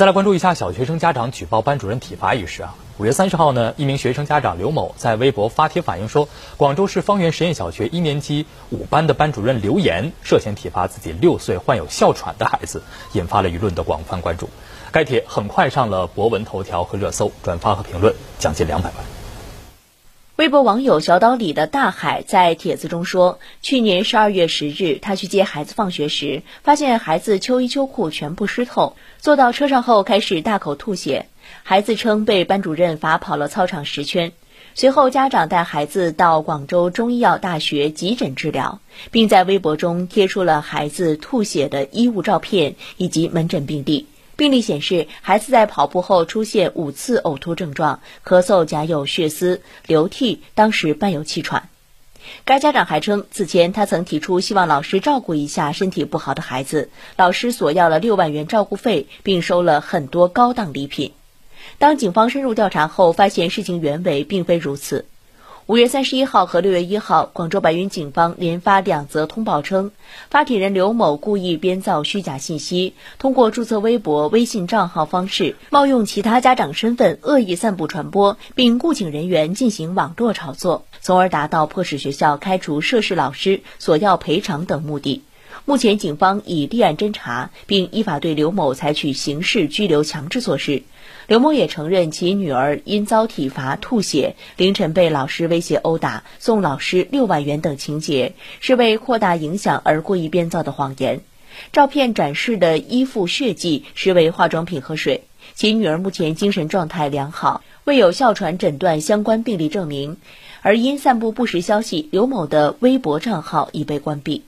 再来关注一下小学生家长举报班主任体罚一事啊。五月三十号呢，一名学生家长刘某在微博发帖反映说，广州市方圆实验小学一年级五班的班主任刘岩涉嫌体罚自己六岁患有哮喘的孩子，引发了舆论的广泛关注。该帖很快上了博文头条和热搜，转发和评论将近两百万。微博网友小岛里的大海在帖子中说，去年十二月十日，他去接孩子放学时，发现孩子秋衣秋裤全部湿透，坐到车上后开始大口吐血。孩子称被班主任罚跑了操场十圈。随后，家长带孩子到广州中医药大学急诊治疗，并在微博中贴出了孩子吐血的衣物照片以及门诊病历。病例显示，孩子在跑步后出现五次呕吐症状，咳嗽夹有血丝，流涕，当时伴有气喘。该家长还称，此前他曾提出希望老师照顾一下身体不好的孩子，老师索要了六万元照顾费，并收了很多高档礼品。当警方深入调查后，发现事情原委并非如此。五月三十一号和六月一号，广州白云警方连发两则通报称，发帖人刘某故意编造虚假信息，通过注册微博、微信账号方式，冒用其他家长身份，恶意散布传播，并雇请人员进行网络炒作，从而达到迫使学校开除涉事老师、索要赔偿等目的。目前，警方已立案侦查，并依法对刘某采取刑事拘留强制措施。刘某也承认，其女儿因遭体罚吐血，凌晨被老师威胁殴打，送老师六万元等情节，是为扩大影响而故意编造的谎言。照片展示的衣服血迹实为化妆品和水。其女儿目前精神状态良好，未有哮喘诊断相关病例证明。而因散布不实消息，刘某的微博账号已被关闭。